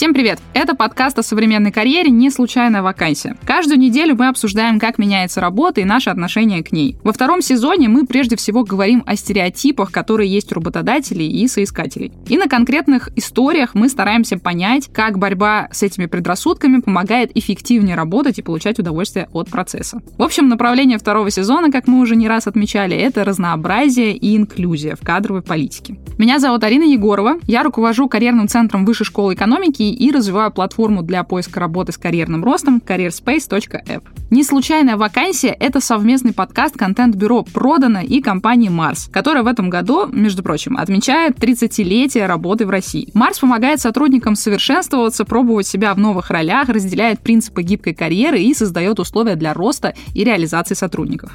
Всем привет! Это подкаст о современной карьере «Не случайная вакансия». Каждую неделю мы обсуждаем, как меняется работа и наше отношение к ней. Во втором сезоне мы прежде всего говорим о стереотипах, которые есть у работодателей и соискателей. И на конкретных историях мы стараемся понять, как борьба с этими предрассудками помогает эффективнее работать и получать удовольствие от процесса. В общем, направление второго сезона, как мы уже не раз отмечали, это разнообразие и инклюзия в кадровой политике. Меня зовут Арина Егорова, я руковожу карьерным центром Высшей школы экономики технологий и развиваю платформу для поиска работы с карьерным ростом careerspace.app. Не случайная вакансия — это совместный подкаст контент-бюро «Продано» и компании «Марс», которая в этом году, между прочим, отмечает 30-летие работы в России. «Марс» помогает сотрудникам совершенствоваться, пробовать себя в новых ролях, разделяет принципы гибкой карьеры и создает условия для роста и реализации сотрудников.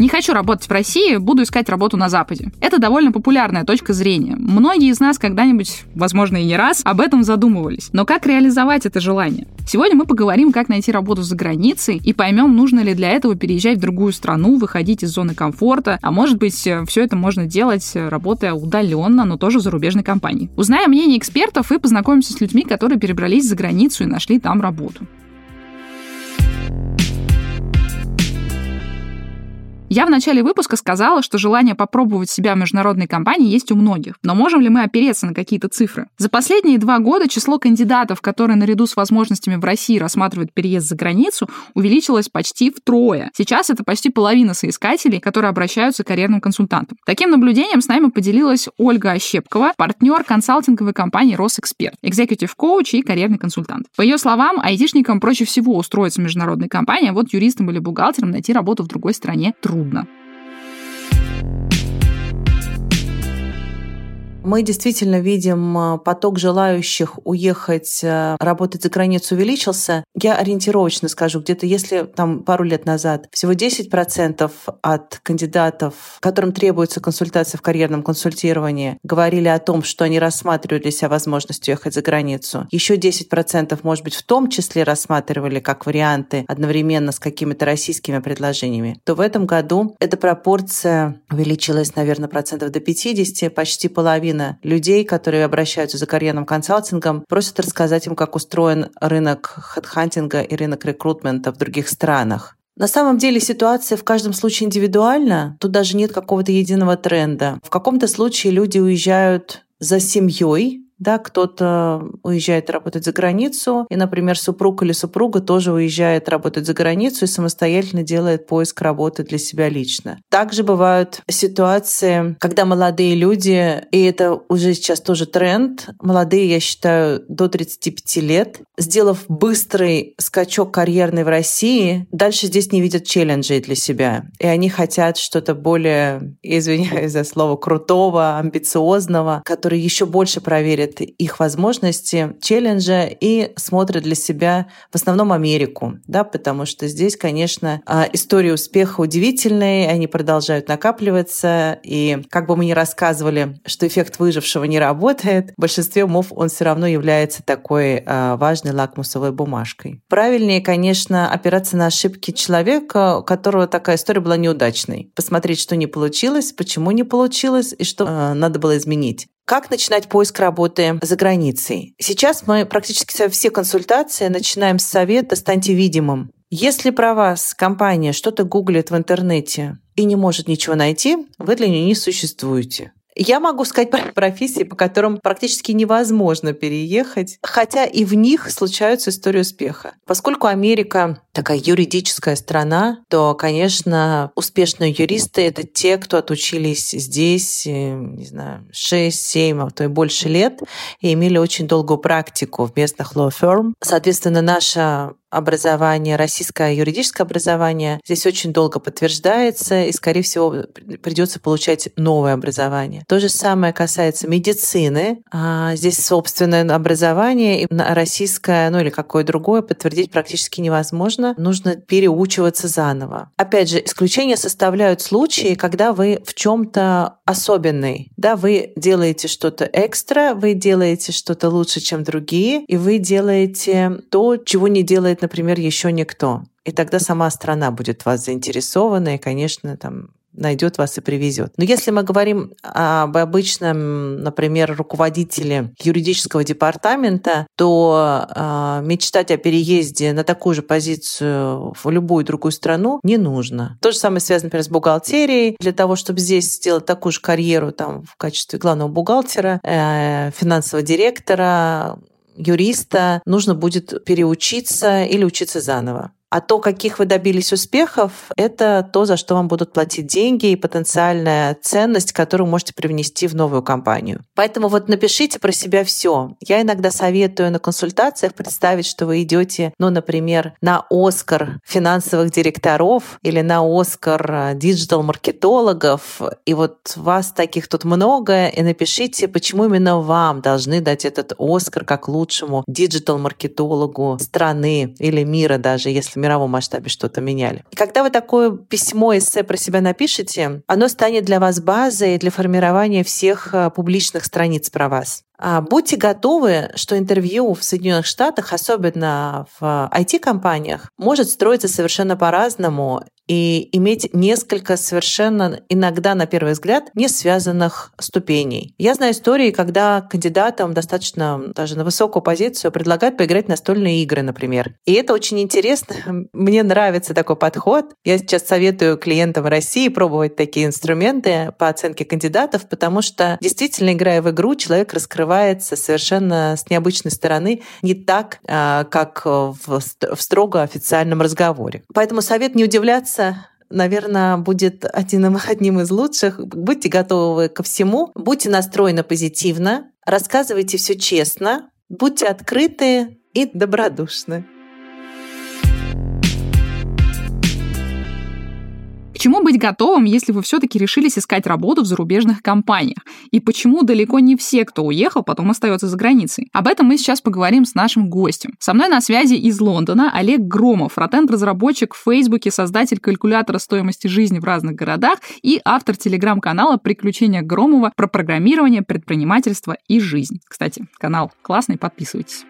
Не хочу работать в России, буду искать работу на Западе. Это довольно популярная точка зрения. Многие из нас когда-нибудь, возможно и не раз, об этом задумывались. Но как реализовать это желание? Сегодня мы поговорим, как найти работу за границей и поймем, нужно ли для этого переезжать в другую страну, выходить из зоны комфорта, а может быть, все это можно делать, работая удаленно, но тоже в зарубежной компании. Узнаем мнение экспертов и познакомимся с людьми, которые перебрались за границу и нашли там работу. Я в начале выпуска сказала, что желание попробовать себя в международной компании есть у многих. Но можем ли мы опереться на какие-то цифры? За последние два года число кандидатов, которые наряду с возможностями в России рассматривают переезд за границу, увеличилось почти втрое. Сейчас это почти половина соискателей, которые обращаются к карьерным консультантам. Таким наблюдением с нами поделилась Ольга Ощепкова, партнер консалтинговой компании Росэксперт, экзекутив коуч и карьерный консультант. По ее словам, айтишникам проще всего устроиться в международной компании, а вот юристам или бухгалтерам найти работу в другой стране трудно трудно. Мы действительно видим а, поток желающих уехать а, работать за границу увеличился. Я ориентировочно скажу, где-то если там пару лет назад всего 10% от кандидатов, которым требуется консультация в карьерном консультировании, говорили о том, что они рассматривали для себя возможность уехать за границу. Еще 10%, может быть, в том числе рассматривали как варианты одновременно с какими-то российскими предложениями, то в этом году эта пропорция увеличилась, наверное, процентов до 50, почти половина половина людей, которые обращаются за карьерным консалтингом, просят рассказать им, как устроен рынок хедхантинга и рынок рекрутмента в других странах. На самом деле ситуация в каждом случае индивидуальна. Тут даже нет какого-то единого тренда. В каком-то случае люди уезжают за семьей, да, кто-то уезжает работать за границу, и, например, супруг или супруга тоже уезжает работать за границу и самостоятельно делает поиск работы для себя лично. Также бывают ситуации, когда молодые люди, и это уже сейчас тоже тренд, молодые, я считаю, до 35 лет, сделав быстрый скачок карьерный в России, дальше здесь не видят челленджей для себя. И они хотят что-то более, извиняюсь за слово, крутого, амбициозного, который еще больше проверит изучает их возможности, челленджа и смотрит для себя в основном Америку, да, потому что здесь, конечно, а, истории успеха удивительные, они продолжают накапливаться, и как бы мы ни рассказывали, что эффект выжившего не работает, в большинстве умов он все равно является такой а, важной лакмусовой бумажкой. Правильнее, конечно, опираться на ошибки человека, у которого такая история была неудачной. Посмотреть, что не получилось, почему не получилось и что э, надо было изменить. Как начинать поиск работы за границей? Сейчас мы практически все консультации начинаем с совета «Станьте видимым». Если про вас компания что-то гуглит в интернете и не может ничего найти, вы для нее не существуете. Я могу сказать про профессии, по которым практически невозможно переехать, хотя и в них случаются истории успеха. Поскольку Америка такая юридическая страна, то, конечно, успешные юристы — это те, кто отучились здесь, э, не знаю, 6-7, а то и больше лет, и имели очень долгую практику в местных law firm. Соответственно, наша образование, российское юридическое образование здесь очень долго подтверждается, и, скорее всего, придется получать новое образование. То же самое касается медицины. А, здесь собственное образование, и российское, ну или какое другое, подтвердить практически невозможно. Нужно переучиваться заново. Опять же, исключения составляют случаи, когда вы в чем-то особенный. Да, вы делаете что-то экстра, вы делаете что-то лучше, чем другие, и вы делаете то, чего не делает, например, еще никто. И тогда сама страна будет вас заинтересована, и, конечно, там найдет вас и привезет. Но если мы говорим об обычном, например, руководителе юридического департамента, то э, мечтать о переезде на такую же позицию в любую другую страну не нужно. То же самое связано, например, с бухгалтерией. Для того, чтобы здесь сделать такую же карьеру там, в качестве главного бухгалтера, э, финансового директора, юриста, нужно будет переучиться или учиться заново. А то, каких вы добились успехов, это то, за что вам будут платить деньги и потенциальная ценность, которую можете привнести в новую компанию. Поэтому вот напишите про себя все. Я иногда советую на консультациях представить, что вы идете, ну, например, на Оскар финансовых директоров или на Оскар диджитал-маркетологов, и вот вас таких тут много, и напишите, почему именно вам должны дать этот Оскар как лучшему диджитал-маркетологу страны или мира даже, если мировом масштабе что-то меняли. И когда вы такое письмо, эссе про себя напишете, оно станет для вас базой для формирования всех э, публичных страниц про вас. А будьте готовы, что интервью в Соединенных Штатах, особенно в IT-компаниях, может строиться совершенно по-разному и иметь несколько совершенно иногда, на первый взгляд, не связанных ступеней. Я знаю истории, когда кандидатам достаточно даже на высокую позицию предлагают поиграть в настольные игры, например. И это очень интересно. Мне нравится такой подход. Я сейчас советую клиентам России пробовать такие инструменты по оценке кандидатов, потому что действительно, играя в игру, человек раскрывает раскрывается совершенно с необычной стороны, не так, а, как в строго официальном разговоре. Поэтому совет не удивляться, наверное, будет один, одним из лучших. Будьте готовы ко всему, будьте настроены позитивно, рассказывайте все честно, будьте открыты и добродушны. Чему быть готовым, если вы все-таки решились искать работу в зарубежных компаниях? И почему далеко не все, кто уехал, потом остается за границей? Об этом мы сейчас поговорим с нашим гостем. Со мной на связи из Лондона Олег Громов, фронтенд-разработчик в Фейсбуке, создатель калькулятора стоимости жизни в разных городах и автор телеграм-канала «Приключения Громова» про программирование, предпринимательство и жизнь. Кстати, канал классный, подписывайтесь.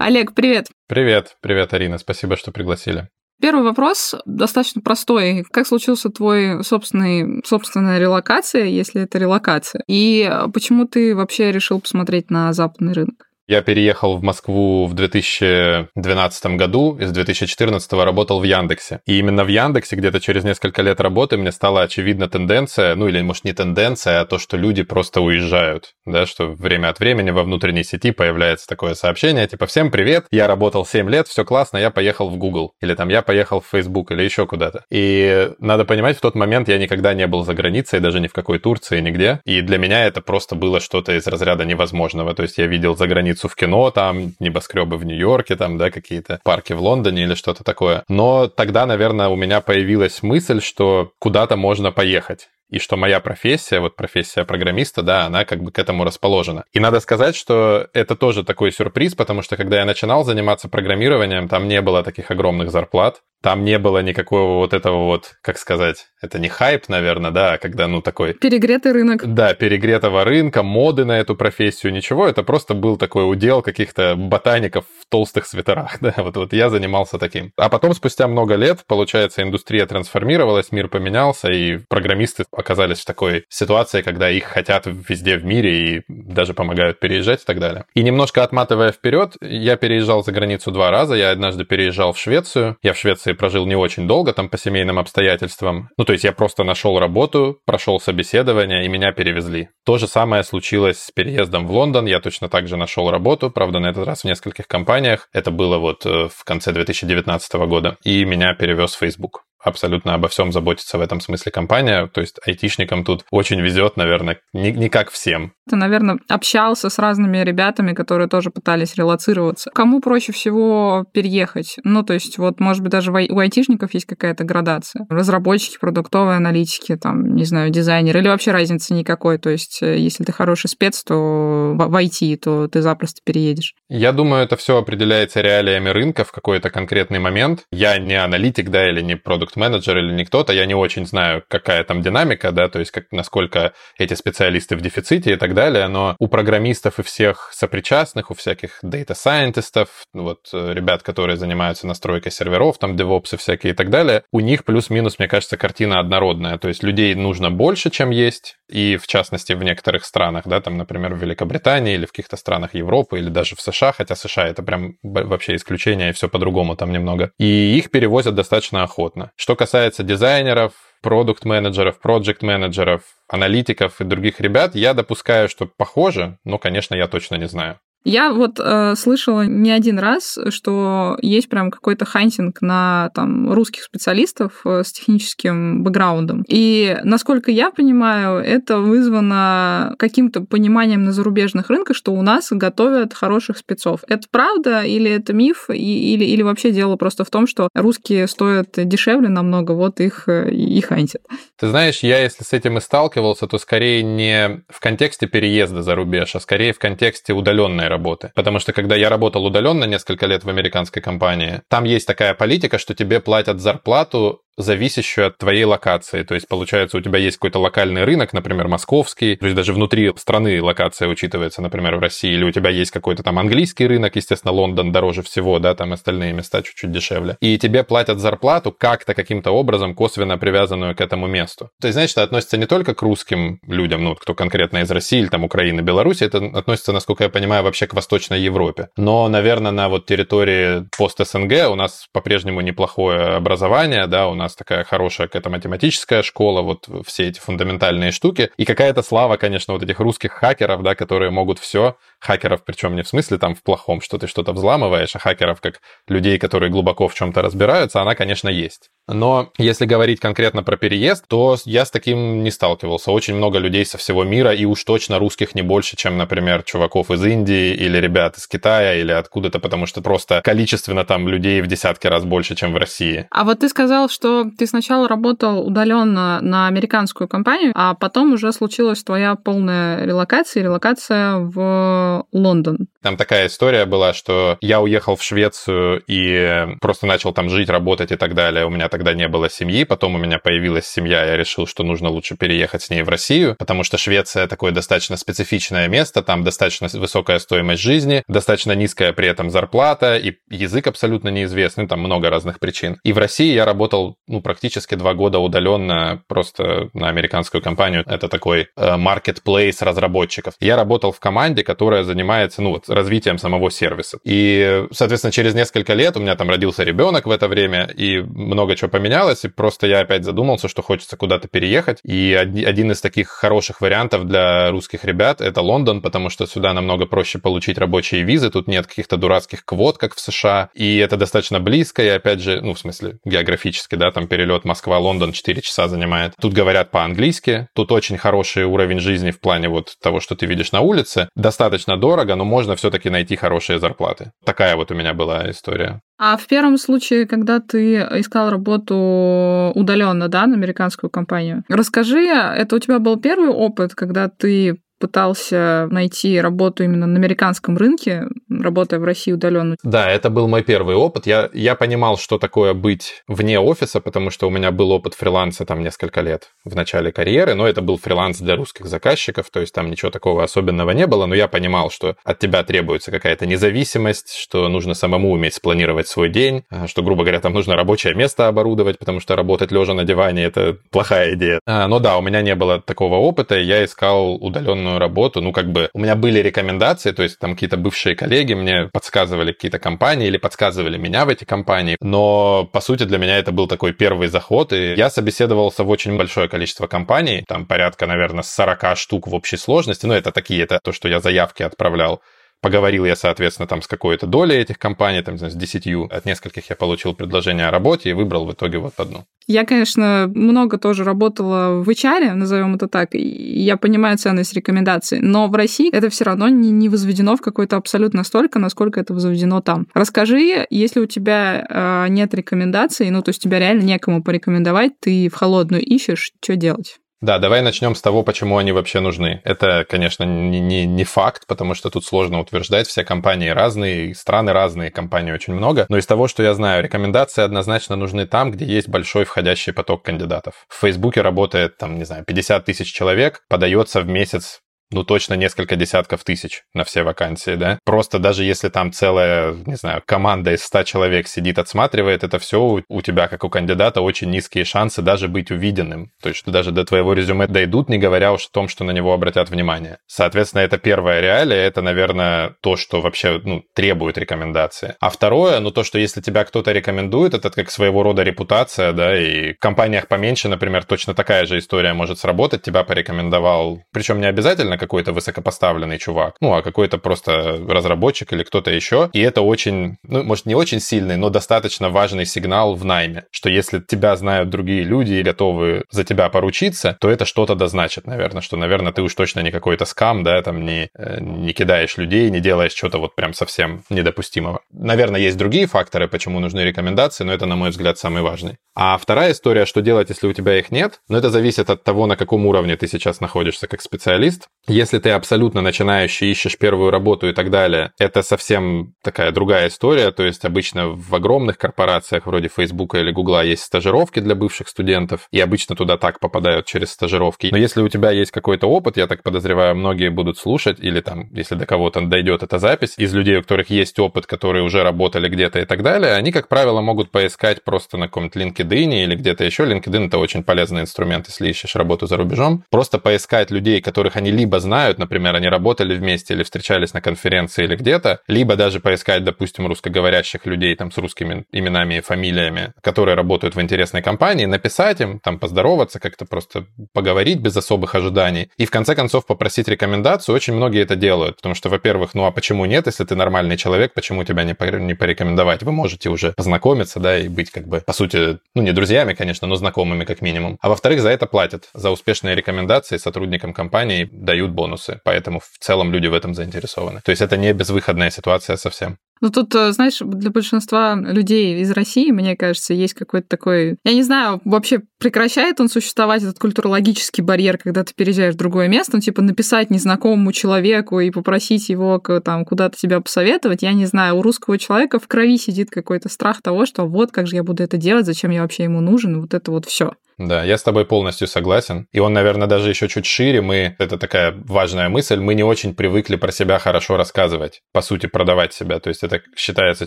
Олег, привет. Привет, привет, Арина, спасибо, что пригласили. Первый вопрос достаточно простой. Как случился твой собственный, собственная релокация, если это релокация? И почему ты вообще решил посмотреть на западный рынок? Я переехал в Москву в 2012 году и с 2014 работал в Яндексе. И именно в Яндексе где-то через несколько лет работы мне стала очевидна тенденция, ну или может не тенденция, а то, что люди просто уезжают, да, что время от времени во внутренней сети появляется такое сообщение, типа «Всем привет, я работал 7 лет, все классно, я поехал в Google». Или там «Я поехал в Facebook» или еще куда-то. И надо понимать, в тот момент я никогда не был за границей, даже ни в какой Турции, нигде. И для меня это просто было что-то из разряда невозможного. То есть я видел за границу границу в кино, там небоскребы в Нью-Йорке, там, да, какие-то парки в Лондоне или что-то такое. Но тогда, наверное, у меня появилась мысль, что куда-то можно поехать и что моя профессия, вот профессия программиста, да, она как бы к этому расположена. И надо сказать, что это тоже такой сюрприз, потому что когда я начинал заниматься программированием, там не было таких огромных зарплат, там не было никакого вот этого вот, как сказать, это не хайп, наверное, да, когда, ну, такой... Перегретый рынок. Да, перегретого рынка, моды на эту профессию, ничего, это просто был такой удел каких-то ботаников в толстых свитерах, да, вот, вот я занимался таким. А потом, спустя много лет, получается, индустрия трансформировалась, мир поменялся, и программисты оказались в такой ситуации, когда их хотят везде в мире и даже помогают переезжать и так далее. И немножко отматывая вперед, я переезжал за границу два раза, я однажды переезжал в Швецию, я в Швеции Швеции прожил не очень долго, там по семейным обстоятельствам. Ну, то есть я просто нашел работу, прошел собеседование, и меня перевезли. То же самое случилось с переездом в Лондон. Я точно так же нашел работу, правда, на этот раз в нескольких компаниях. Это было вот э, в конце 2019 года. И меня перевез Facebook абсолютно обо всем заботится в этом смысле компания. То есть айтишникам тут очень везет, наверное, не, не как всем. Ты, наверное, общался с разными ребятами, которые тоже пытались релацироваться. Кому проще всего переехать? Ну, то есть, вот, может быть, даже у айтишников есть какая-то градация. Разработчики, продуктовые аналитики, там, не знаю, дизайнеры, или вообще разницы никакой. То есть, э, если ты хороший спец, то в IT, то ты запросто переедешь. Я думаю, это все определяется реалиями рынка в какой-то конкретный момент. Я не аналитик, да, или не продукт продукт-менеджер или не кто-то, я не очень знаю, какая там динамика, да, то есть как, насколько эти специалисты в дефиците и так далее, но у программистов и всех сопричастных, у всяких дата-сайентистов, вот э, ребят, которые занимаются настройкой серверов, там DevOps ы всякие и так далее, у них плюс-минус, мне кажется, картина однородная, то есть людей нужно больше, чем есть, и в частности в некоторых странах, да, там, например, в Великобритании или в каких-то странах Европы или даже в США, хотя США это прям вообще исключение, и все по-другому там немного. И их перевозят достаточно охотно. Что касается дизайнеров, продукт-менеджеров, проект-менеджеров, аналитиков и других ребят, я допускаю, что похоже, но, конечно, я точно не знаю. Я вот э, слышала не один раз, что есть прям какой-то хантинг на там, русских специалистов э, с техническим бэкграундом. И, насколько я понимаю, это вызвано каким-то пониманием на зарубежных рынках, что у нас готовят хороших спецов. Это правда или это миф, и, или, или вообще дело просто в том, что русские стоят дешевле намного, вот их э, и хантят? Ты знаешь, я если с этим и сталкивался, то скорее не в контексте переезда за рубеж, а скорее в контексте удаленной работы. Потому что когда я работал удаленно несколько лет в американской компании, там есть такая политика, что тебе платят зарплату зависящую от твоей локации. То есть, получается, у тебя есть какой-то локальный рынок, например, московский, то есть даже внутри страны локация учитывается, например, в России, или у тебя есть какой-то там английский рынок, естественно, Лондон дороже всего, да, там остальные места чуть-чуть дешевле. И тебе платят зарплату как-то каким-то образом косвенно привязанную к этому месту. То есть, значит, это относится не только к русским людям, ну, кто конкретно из России или там Украины, Беларуси, это относится, насколько я понимаю, вообще к Восточной Европе. Но, наверное, на вот территории пост-СНГ у нас по-прежнему неплохое образование, да, у нас такая хорошая какая-то математическая школа, вот все эти фундаментальные штуки. И какая-то слава, конечно, вот этих русских хакеров, да, которые могут все. Хакеров, причем не в смысле там в плохом, что ты что-то взламываешь, а хакеров как людей, которые глубоко в чем-то разбираются, она, конечно, есть. Но если говорить конкретно про переезд, то я с таким не сталкивался. Очень много людей со всего мира, и уж точно русских не больше, чем, например, чуваков из Индии или ребят из Китая или откуда-то, потому что просто количественно там людей в десятки раз больше, чем в России. А вот ты сказал, что ты сначала работал удаленно на американскую компанию, а потом уже случилась твоя полная релокация, релокация в Лондон. Там такая история была, что я уехал в Швецию и просто начал там жить, работать и так далее. У меня тогда не было семьи, потом у меня появилась семья, я решил, что нужно лучше переехать с ней в Россию, потому что Швеция такое достаточно специфичное место, там достаточно высокая стоимость жизни, достаточно низкая при этом зарплата, и язык абсолютно неизвестный, там много разных причин. И в России я работал, ну, практически два года удаленно просто на американскую компанию. Это такой marketplace э, разработчиков. Я работал в команде, которая занимается, ну, вот, развитием самого сервиса. И, соответственно, через несколько лет у меня там родился ребенок в это время, и много чего поменялось, и просто я опять задумался, что хочется куда-то переехать. И один из таких хороших вариантов для русских ребят — это Лондон, потому что сюда намного проще получить рабочие визы, тут нет каких-то дурацких квот, как в США, и это достаточно близко, и опять же, ну, в смысле, географически, да, там перелет Москва-Лондон 4 часа занимает. Тут говорят по-английски, тут очень хороший уровень жизни в плане вот того, что ты видишь на улице. Достаточно дорого, но можно все-таки найти хорошие зарплаты. Такая вот у меня была история. А в первом случае, когда ты искал работу удаленно, да, на американскую компанию, расскажи, это у тебя был первый опыт, когда ты пытался найти работу именно на американском рынке, работая в России удаленно. Да, это был мой первый опыт. Я, я понимал, что такое быть вне офиса, потому что у меня был опыт фриланса там несколько лет в начале карьеры, но это был фриланс для русских заказчиков, то есть там ничего такого особенного не было, но я понимал, что от тебя требуется какая-то независимость, что нужно самому уметь спланировать свой день, а, что, грубо говоря, там нужно рабочее место оборудовать, потому что работать лежа на диване — это плохая идея. А, но да, у меня не было такого опыта, я искал удаленную работу. Ну, как бы у меня были рекомендации, то есть там какие-то бывшие коллеги мне подсказывали какие-то компании или подсказывали меня в эти компании. Но, по сути, для меня это был такой первый заход, и я собеседовался в очень большое количество компаний, там порядка, наверное, 40 штук в общей сложности. Ну, это такие, это то, что я заявки отправлял. Поговорил я, соответственно, там с какой-то долей этих компаний, там, знаю, с десятью. От нескольких я получил предложение о работе и выбрал в итоге вот одну. Я, конечно, много тоже работала в HR, назовем это так, и я понимаю ценность рекомендаций, но в России это все равно не, не возведено в какой-то абсолютно столько, насколько это возведено там. Расскажи, если у тебя э, нет рекомендаций, ну, то есть тебя реально некому порекомендовать, ты в холодную ищешь, что делать? Да, давай начнем с того, почему они вообще нужны. Это, конечно, не, не, не факт, потому что тут сложно утверждать. Все компании разные, страны разные, компаний очень много. Но из того, что я знаю, рекомендации однозначно нужны там, где есть большой входящий поток кандидатов. В Фейсбуке работает, там, не знаю, 50 тысяч человек, подается в месяц ну, точно несколько десятков тысяч на все вакансии, да. Просто даже если там целая, не знаю, команда из 100 человек сидит, отсматривает это все, у тебя, как у кандидата, очень низкие шансы даже быть увиденным. То есть, даже до твоего резюме дойдут, не говоря уж о том, что на него обратят внимание. Соответственно, это первая реалия, это, наверное, то, что вообще, ну, требует рекомендации. А второе, ну, то, что если тебя кто-то рекомендует, это как своего рода репутация, да, и в компаниях поменьше, например, точно такая же история может сработать, тебя порекомендовал, причем не обязательно какой-то высокопоставленный чувак, ну, а какой-то просто разработчик или кто-то еще. И это очень, ну, может, не очень сильный, но достаточно важный сигнал в найме, что если тебя знают другие люди и готовы за тебя поручиться, то это что-то да значит, наверное, что, наверное, ты уж точно не какой-то скам, да, там не, э, не кидаешь людей, не делаешь что-то вот прям совсем недопустимого. Наверное, есть другие факторы, почему нужны рекомендации, но это, на мой взгляд, самый важный. А вторая история, что делать, если у тебя их нет, но ну, это зависит от того, на каком уровне ты сейчас находишься как специалист. Если ты абсолютно начинающий, ищешь первую работу и так далее, это совсем такая другая история. То есть обычно в огромных корпорациях вроде Facebook или Google есть стажировки для бывших студентов, и обычно туда так попадают через стажировки. Но если у тебя есть какой-то опыт, я так подозреваю, многие будут слушать, или там, если до кого-то дойдет эта запись, из людей, у которых есть опыт, которые уже работали где-то и так далее, они, как правило, могут поискать просто на каком-то LinkedIn или где-то еще. LinkedIn — это очень полезный инструмент, если ищешь работу за рубежом. Просто поискать людей, которых они либо знают, например, они работали вместе или встречались на конференции или где-то, либо даже поискать, допустим, русскоговорящих людей там с русскими именами и фамилиями, которые работают в интересной компании, написать им, там поздороваться, как-то просто поговорить без особых ожиданий. И в конце концов попросить рекомендацию. Очень многие это делают, потому что, во-первых, ну а почему нет, если ты нормальный человек, почему тебя не, не порекомендовать? Вы можете уже познакомиться, да, и быть как бы, по сути, ну не друзьями, конечно, но знакомыми как минимум. А во-вторых, за это платят. За успешные рекомендации сотрудникам компании дают бонусы. Поэтому в целом люди в этом заинтересованы. То есть это не безвыходная ситуация совсем. Ну, тут, э, знаешь, для большинства людей из России, мне кажется, есть какой-то такой... Я не знаю, вообще прекращает он существовать, этот культурологический барьер, когда ты переезжаешь в другое место, ну, типа написать незнакомому человеку и попросить его там куда-то тебя посоветовать, я не знаю, у русского человека в крови сидит какой-то страх того, что вот как же я буду это делать, зачем я вообще ему нужен, вот это вот все. Да, я с тобой полностью согласен. И он, наверное, даже еще чуть шире. Мы, это такая важная мысль, мы не очень привыкли про себя хорошо рассказывать, по сути, продавать себя. То есть это считается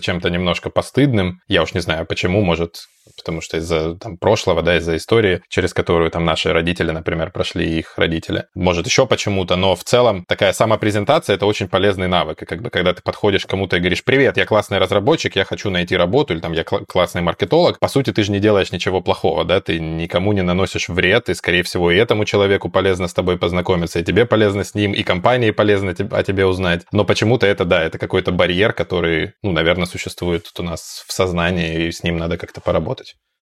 чем-то немножко постыдным. Я уж не знаю, почему, может, потому что из-за там, прошлого, да, из-за истории, через которую там наши родители, например, прошли их родители. Может, еще почему-то, но в целом такая самопрезентация — это очень полезный навык. И как бы когда ты подходишь к кому-то и говоришь, привет, я классный разработчик, я хочу найти работу, или там я кл- классный маркетолог, по сути, ты же не делаешь ничего плохого, да, ты никому не наносишь вред, и, скорее всего, и этому человеку полезно с тобой познакомиться, и тебе полезно с ним, и компании полезно о тебе узнать. Но почему-то это, да, это какой-то барьер, который, ну, наверное, существует у нас в сознании, и с ним надо как-то поработать.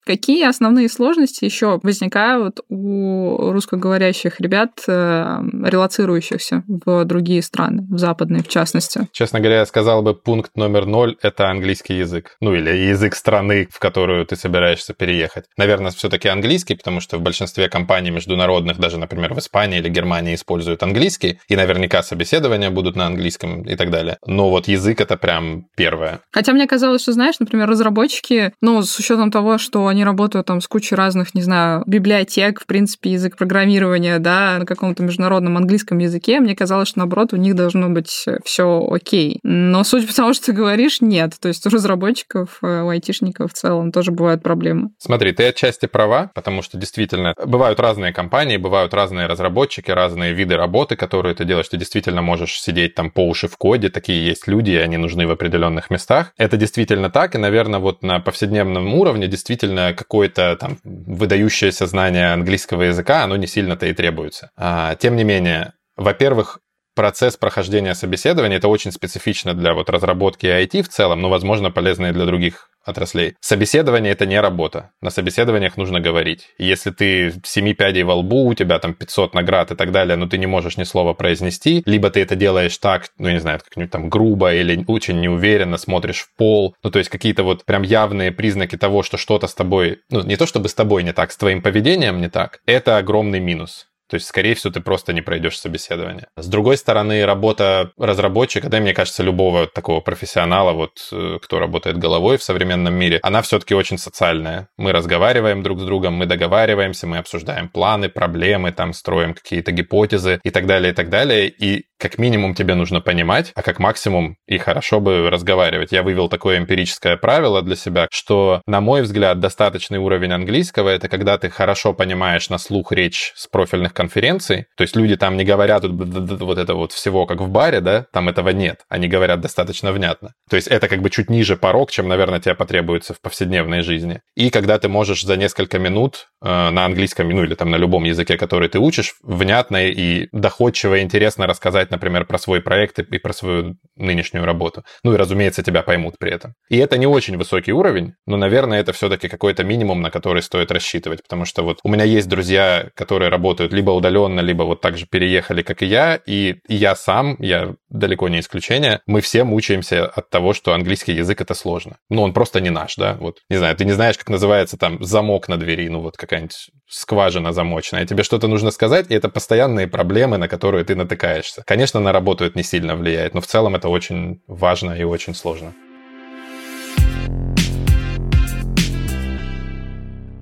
Какие основные сложности еще возникают у русскоговорящих ребят, э, релацирующихся в другие страны, в западные в частности? Честно говоря, я сказал бы, пункт номер ноль — это английский язык. Ну, или язык страны, в которую ты собираешься переехать. Наверное, все таки английский, потому что в большинстве компаний международных, даже, например, в Испании или Германии используют английский, и наверняка собеседования будут на английском и так далее. Но вот язык — это прям первое. Хотя мне казалось, что, знаешь, например, разработчики, ну, с учетом того, что они работают там с кучей разных, не знаю, библиотек, в принципе, язык программирования, да, на каком-то международном английском языке. Мне казалось, что, наоборот, у них должно быть все окей. Но судя по тому, что ты говоришь, нет. То есть у разработчиков, э, у айтишников в целом тоже бывают проблемы. Смотри, ты отчасти права, потому что действительно бывают разные компании, бывают разные разработчики, разные виды работы, которые ты делаешь. Ты действительно можешь сидеть там по уши в коде, такие есть люди, и они нужны в определенных местах. Это действительно так, и, наверное, вот на повседневном уровне действительно какое-то там выдающееся знание английского языка, оно не сильно-то и требуется. А, тем не менее, во-первых, процесс прохождения собеседования, это очень специфично для вот разработки IT в целом, но, возможно, полезно и для других отраслей. Собеседование — это не работа. На собеседованиях нужно говорить. если ты семи пядей во лбу, у тебя там 500 наград и так далее, но ты не можешь ни слова произнести, либо ты это делаешь так, ну, не знаю, как-нибудь там грубо или очень неуверенно смотришь в пол, ну, то есть какие-то вот прям явные признаки того, что что-то с тобой, ну, не то чтобы с тобой не так, с твоим поведением не так, это огромный минус. То есть, скорее всего, ты просто не пройдешь собеседование. С другой стороны, работа разработчика, да, мне кажется, любого такого профессионала, вот, э, кто работает головой в современном мире, она все-таки очень социальная. Мы разговариваем друг с другом, мы договариваемся, мы обсуждаем планы, проблемы, там, строим какие-то гипотезы и так далее, и так далее. И как минимум тебе нужно понимать, а как максимум и хорошо бы разговаривать. Я вывел такое эмпирическое правило для себя, что, на мой взгляд, достаточный уровень английского — это когда ты хорошо понимаешь на слух речь с профильных конференций, то есть люди там не говорят вот это вот всего, как в баре, да, там этого нет, они говорят достаточно внятно. То есть это как бы чуть ниже порог, чем, наверное, тебе потребуется в повседневной жизни. И когда ты можешь за несколько минут э, на английском, ну или там на любом языке, который ты учишь, внятно и доходчиво и интересно рассказать например, про свой проект и про свою нынешнюю работу. Ну и, разумеется, тебя поймут при этом. И это не очень высокий уровень, но, наверное, это все-таки какой-то минимум, на который стоит рассчитывать, потому что вот у меня есть друзья, которые работают либо удаленно, либо вот так же переехали, как и я, и, я сам, я далеко не исключение, мы все мучаемся от того, что английский язык это сложно. Ну, он просто не наш, да, вот, не знаю, ты не знаешь, как называется там замок на двери, ну вот какая-нибудь скважина замоченная, тебе что-то нужно сказать, и это постоянные проблемы, на которые ты натыкаешься. Конечно, на работу это не сильно влияет, но в целом это очень важно и очень сложно.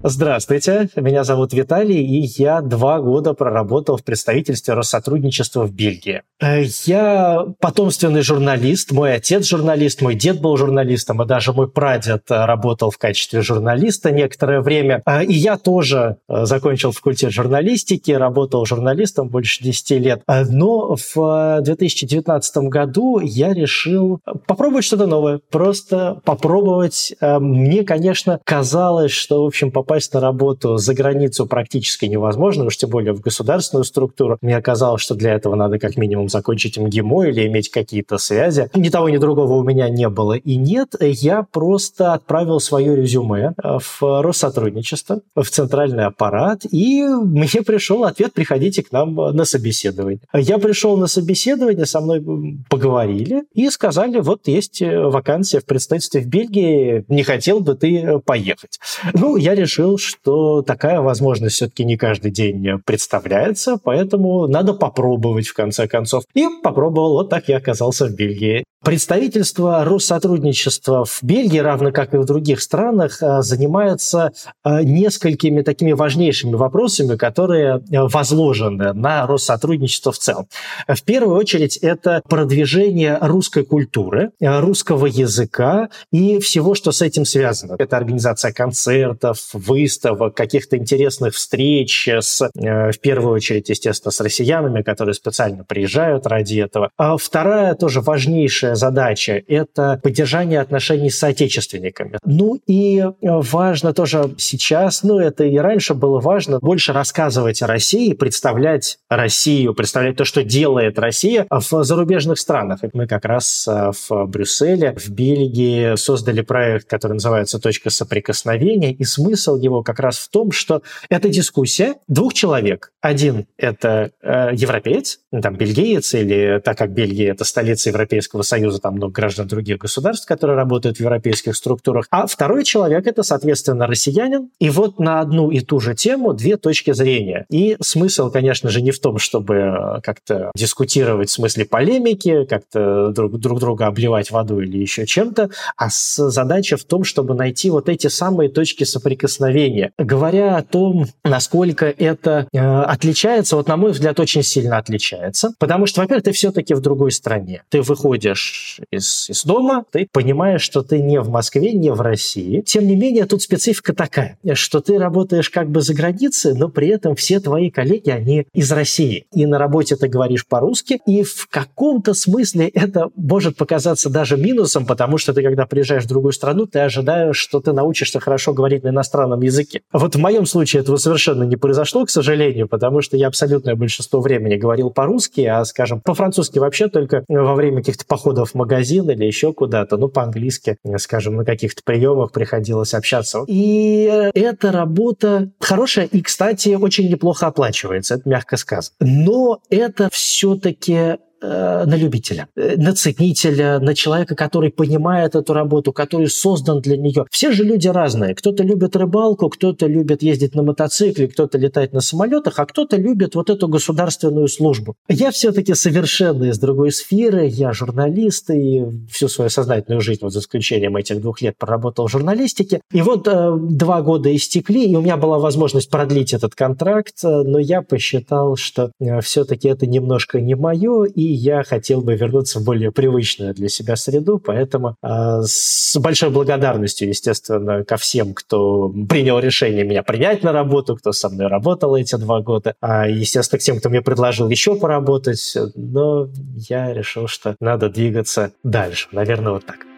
Здравствуйте, меня зовут Виталий, и я два года проработал в представительстве Россотрудничества в Бельгии. Э, я потомственный журналист, мой отец журналист, мой дед был журналистом, и даже мой прадед работал в качестве журналиста некоторое время. Э, и я тоже э, закончил факультет журналистики, работал журналистом больше 10 лет. Но в 2019 году я решил попробовать что-то новое, просто попробовать. Мне, конечно, казалось, что, в общем, попасть попасть на работу за границу практически невозможно, уж тем более в государственную структуру. Мне оказалось, что для этого надо как минимум закончить МГИМО или иметь какие-то связи. Ни того, ни другого у меня не было и нет. Я просто отправил свое резюме э, в Россотрудничество, в центральный аппарат, и мне пришел ответ, приходите к нам на собеседование. Я пришел на собеседование, со мной поговорили и сказали, вот есть вакансия в представительстве в Бельгии, не хотел бы ты поехать. Ну, я решил решил, что такая возможность все-таки не каждый день представляется, поэтому надо попробовать в конце концов. И попробовал, вот так я оказался в Бельгии. Представительство Россотрудничества в Бельгии, равно как и в других странах, э, занимается э, несколькими такими важнейшими вопросами, которые э, возложены на Россотрудничество в целом. В первую очередь это продвижение русской культуры, русского языка и всего, что с этим связано. Это организация концертов, выставок, каких-то интересных встреч с, в первую очередь, естественно, с россиянами, которые специально приезжают ради этого. А вторая тоже важнейшая главная задача – это поддержание отношений с соотечественниками. Ну и э, важно тоже сейчас, ну это и раньше было важно, больше рассказывать о России, представлять Россию, представлять то, что делает Россия в зарубежных странах. Мы как раз э, в Брюсселе, в Бельгии создали проект, который называется «Точка соприкосновения», и смысл его как раз в том, что это дискуссия двух человек. Один – это э, европеец, там, бельгиец, или так как Бельгия – это столица Европейского Союза, Союза, там много граждан других государств, которые работают в европейских структурах. А второй человек – это, соответственно, россиянин. И вот на одну и ту же тему две точки зрения. И смысл, конечно же, не в том, чтобы как-то дискутировать в смысле полемики, как-то друг, друг друга обливать водой или еще чем-то, а задача в том, чтобы найти вот эти самые точки соприкосновения. Говоря о том, насколько это э, отличается, вот на мой взгляд, очень сильно отличается. Потому что, во-первых, ты все-таки в другой стране. Ты выходишь выходишь из, из дома, ты понимаешь, что ты не в Москве, не в России. Тем не менее, тут специфика такая, что ты работаешь как бы за границей, но при этом все твои коллеги, они из России. И на работе ты говоришь по-русски, и в каком-то смысле это может показаться даже минусом, потому что ты, когда приезжаешь в другую страну, ты ожидаешь, что ты научишься хорошо говорить на иностранном языке. Вот в моем случае этого совершенно не произошло, к сожалению, потому что я абсолютное большинство времени говорил по-русски, а, скажем, по-французски вообще только во время каких-то походов в магазин или еще куда-то, ну, по-английски, скажем, на каких-то приемах приходилось общаться. И эта работа хорошая и, кстати, очень неплохо оплачивается, это мягко сказано. Но это все-таки Э, на любителя, э, на ценителя, на человека, который понимает эту работу, который создан для нее. Все же люди разные. Кто-то любит рыбалку, кто-то любит ездить на мотоцикле, кто-то летать на самолетах, а кто-то любит вот эту государственную службу. Я все-таки совершенно из другой сферы. Я журналист и всю свою сознательную жизнь, вот за исключением этих двух лет, проработал в журналистике. И вот э, два года истекли, и у меня была возможность продлить этот контракт, э, но я посчитал, что э, все-таки это немножко не мое, и я хотел бы вернуться в более привычную для себя среду, поэтому э, с большой благодарностью, естественно, ко всем, кто принял решение меня принять на работу, кто со мной работал эти два года, а, естественно, к тем, кто мне предложил еще поработать, но я решил, что надо двигаться дальше. Наверное, вот так.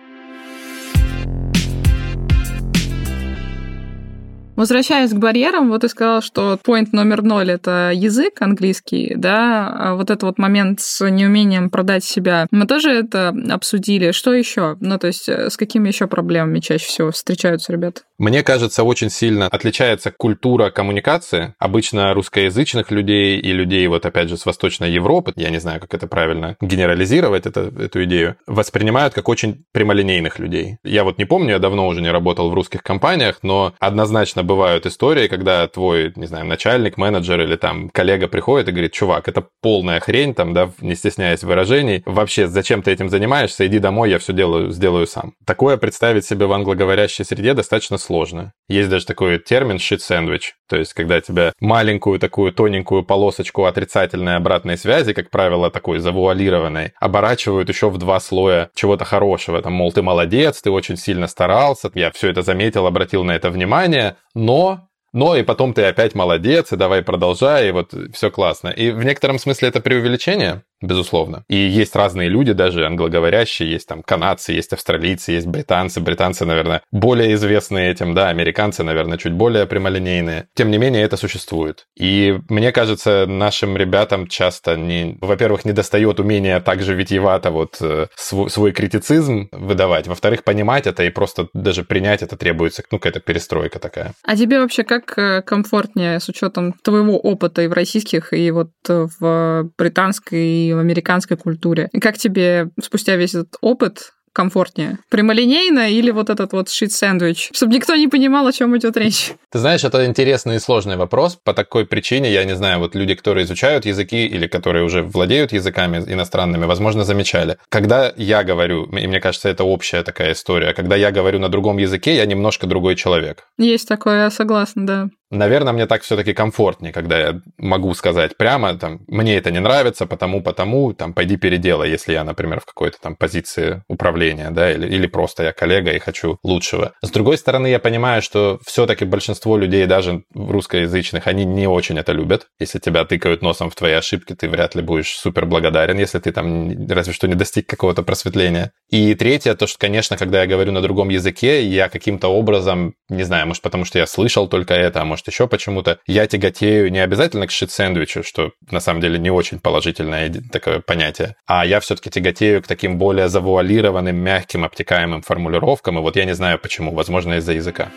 Возвращаясь к барьерам, вот ты сказал, что point номер ноль — это язык английский, да, а вот этот вот момент с неумением продать себя. Мы тоже это обсудили. Что еще? Ну, то есть э, с какими еще проблемами чаще всего встречаются ребята? Мне кажется, очень сильно отличается культура коммуникации. Обычно русскоязычных людей и людей, вот опять же, с Восточной Европы, я не знаю, как это правильно генерализировать, это, эту идею, воспринимают как очень прямолинейных людей. Я вот не помню, я давно уже не работал в русских компаниях, но однозначно бывают истории, когда твой, не знаю, начальник, менеджер или там коллега приходит и говорит, чувак, это полная хрень, там, да, не стесняясь выражений, вообще, зачем ты этим занимаешься, иди домой, я все делаю, сделаю сам. Такое представить себе в англоговорящей среде достаточно сложно. Есть даже такой термин sandwich, то есть когда тебя маленькую такую тоненькую полосочку отрицательной обратной связи, как правило, такой завуалированной, оборачивают еще в два слоя чего-то хорошего. Там, мол, ты молодец, ты очень сильно старался, я все это заметил, обратил на это внимание, но но и потом ты опять молодец, и давай продолжай, и вот все классно. И в некотором смысле это преувеличение, безусловно. И есть разные люди, даже англоговорящие, есть там канадцы, есть австралийцы, есть британцы. Британцы, наверное, более известные этим, да, американцы, наверное, чуть более прямолинейные. Тем не менее, это существует. И мне кажется, нашим ребятам часто, не, во-первых, не достает умения также витьевато вот э, свой, свой критицизм выдавать. Во-вторых, понимать это и просто даже принять это требуется, ну, какая-то перестройка такая. А тебе вообще как э, комфортнее с учетом твоего опыта и в российских, и вот в британской в американской культуре. И как тебе спустя весь этот опыт комфортнее? Прямолинейно или вот этот вот шит-сэндвич? Чтобы никто не понимал, о чем идет речь. Ты знаешь, это интересный и сложный вопрос. По такой причине, я не знаю, вот люди, которые изучают языки или которые уже владеют языками иностранными, возможно, замечали. Когда я говорю, и мне кажется, это общая такая история, когда я говорю на другом языке, я немножко другой человек. Есть такое, я согласна, да. Наверное, мне так все-таки комфортнее, когда я могу сказать прямо, там, мне это не нравится, потому, потому, там, пойди переделай, если я, например, в какой-то там позиции управления, да, или, или просто я коллега и хочу лучшего. С другой стороны, я понимаю, что все-таки большинство людей, даже русскоязычных, они не очень это любят. Если тебя тыкают носом в твои ошибки, ты вряд ли будешь супер благодарен, если ты там разве что не достиг какого-то просветления. И третье, то, что, конечно, когда я говорю на другом языке, я каким-то образом, не знаю, может, потому что я слышал только это, а может, может, еще почему-то, я тяготею не обязательно к шит-сэндвичу, что на самом деле не очень положительное такое понятие, а я все-таки тяготею к таким более завуалированным, мягким, обтекаемым формулировкам, и вот я не знаю почему, возможно, из-за языка.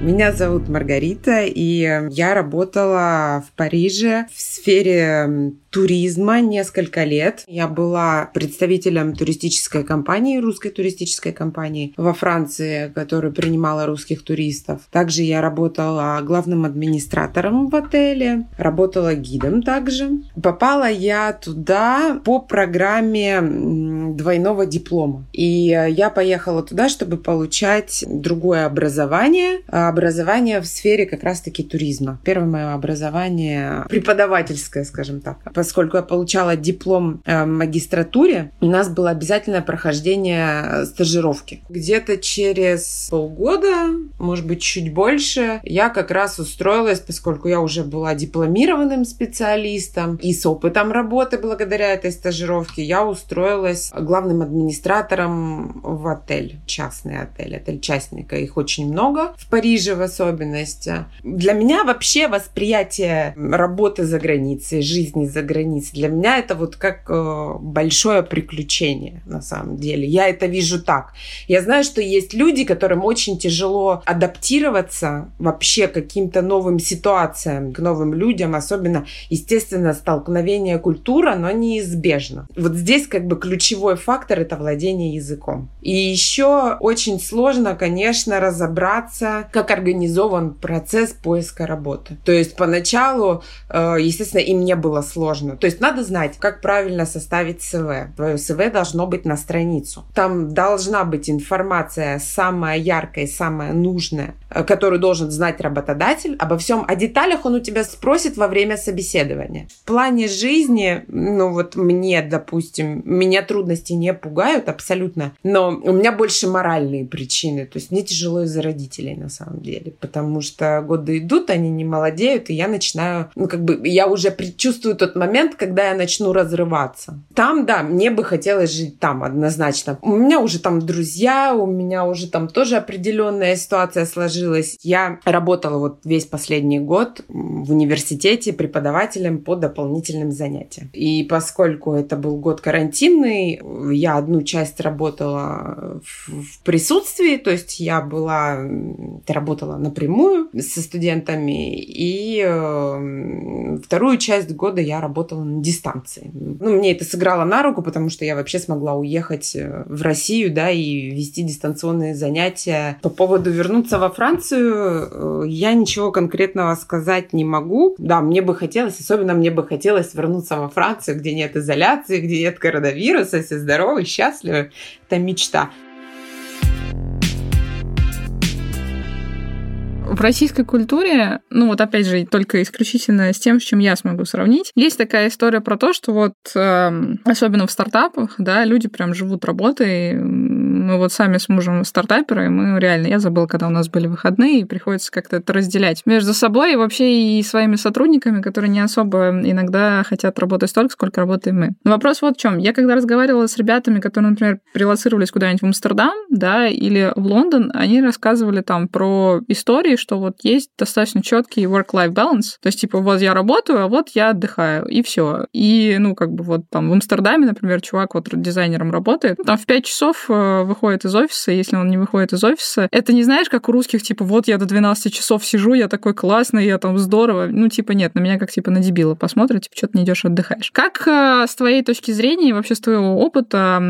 Меня зовут Маргарита, и я работала в Париже в сфере туризма несколько лет. Я была представителем туристической компании, русской туристической компании во Франции, которая принимала русских туристов. Также я работала главным администратором в отеле, работала гидом также. Попала я туда по программе двойного диплома. И я поехала туда, чтобы получать другое образование, образование в сфере как раз-таки туризма. Первое мое образование преподавательское, скажем так поскольку я получала диплом э, в магистратуре, у нас было обязательное прохождение э, стажировки. Где-то через полгода, может быть, чуть больше, я как раз устроилась, поскольку я уже была дипломированным специалистом и с опытом работы благодаря этой стажировке, я устроилась главным администратором в отель, частный отель, отель частника. Их очень много, в Париже в особенности. Для меня вообще восприятие работы за границей, жизни за границей, для меня это вот как э, большое приключение на самом деле. Я это вижу так. Я знаю, что есть люди, которым очень тяжело адаптироваться вообще к каким-то новым ситуациям, к новым людям, особенно, естественно, столкновение культура, но неизбежно. Вот здесь как бы ключевой фактор это владение языком. И еще очень сложно, конечно, разобраться, как организован процесс поиска работы. То есть поначалу, э, естественно, и мне было сложно. То есть надо знать, как правильно составить СВ. Твое СВ должно быть на страницу. Там должна быть информация самая яркая, самая нужная, э, которую должен знать работодатель. Обо всем, о деталях он у тебя спросит во время собеседования. В плане жизни, ну вот мне, допустим, меня трудности не пугают абсолютно, но у меня больше моральные причины. То есть мне тяжело из-за родителей на самом деле, потому что годы идут, они не молодеют, и я начинаю, ну как бы, я уже предчувствую тот момент, когда я начну разрываться. Там, да, мне бы хотелось жить там однозначно. У меня уже там друзья, у меня уже там тоже определенная ситуация сложилась. Я работала вот весь последний год в университете преподавателем по дополнительным занятиям. И поскольку это был год карантинный, я одну часть работала в присутствии, то есть я была, работала напрямую со студентами, и э, вторую часть года я работала на дистанции. Ну, мне это сыграло на руку, потому что я вообще смогла уехать э, в Россию, да, и вести дистанционные занятия. По поводу вернуться во Францию, э, я ничего конкретного сказать не могу. Да, мне бы хотелось, особенно мне бы хотелось вернуться во Францию, где нет изоляции, где нет коронавируса, все здоровы, счастливы. Это мечта. В российской культуре, ну вот опять же, только исключительно с тем, с чем я смогу сравнить, есть такая история про то, что вот э, особенно в стартапах, да, люди прям живут работой. Мы вот сами с мужем стартаперы, мы реально, я забыла, когда у нас были выходные, и приходится как-то это разделять между собой и вообще и своими сотрудниками, которые не особо иногда хотят работать столько, сколько работаем мы. Но вопрос вот в чем. Я когда разговаривала с ребятами, которые, например, релацировались куда-нибудь в Амстердам, да, или в Лондон, они рассказывали там про истории, что вот есть достаточно четкий work-life balance. То есть, типа, вот я работаю, а вот я отдыхаю, и все. И, ну, как бы вот там в Амстердаме, например, чувак вот дизайнером работает, там в 5 часов э, выходит из офиса, если он не выходит из офиса, это не знаешь, как у русских, типа, вот я до 12 часов сижу, я такой классный, я там здорово. Ну, типа, нет, на меня как, типа, на дебила посмотрят, типа, что-то не идешь отдыхаешь. Как э, с твоей точки зрения вообще с твоего опыта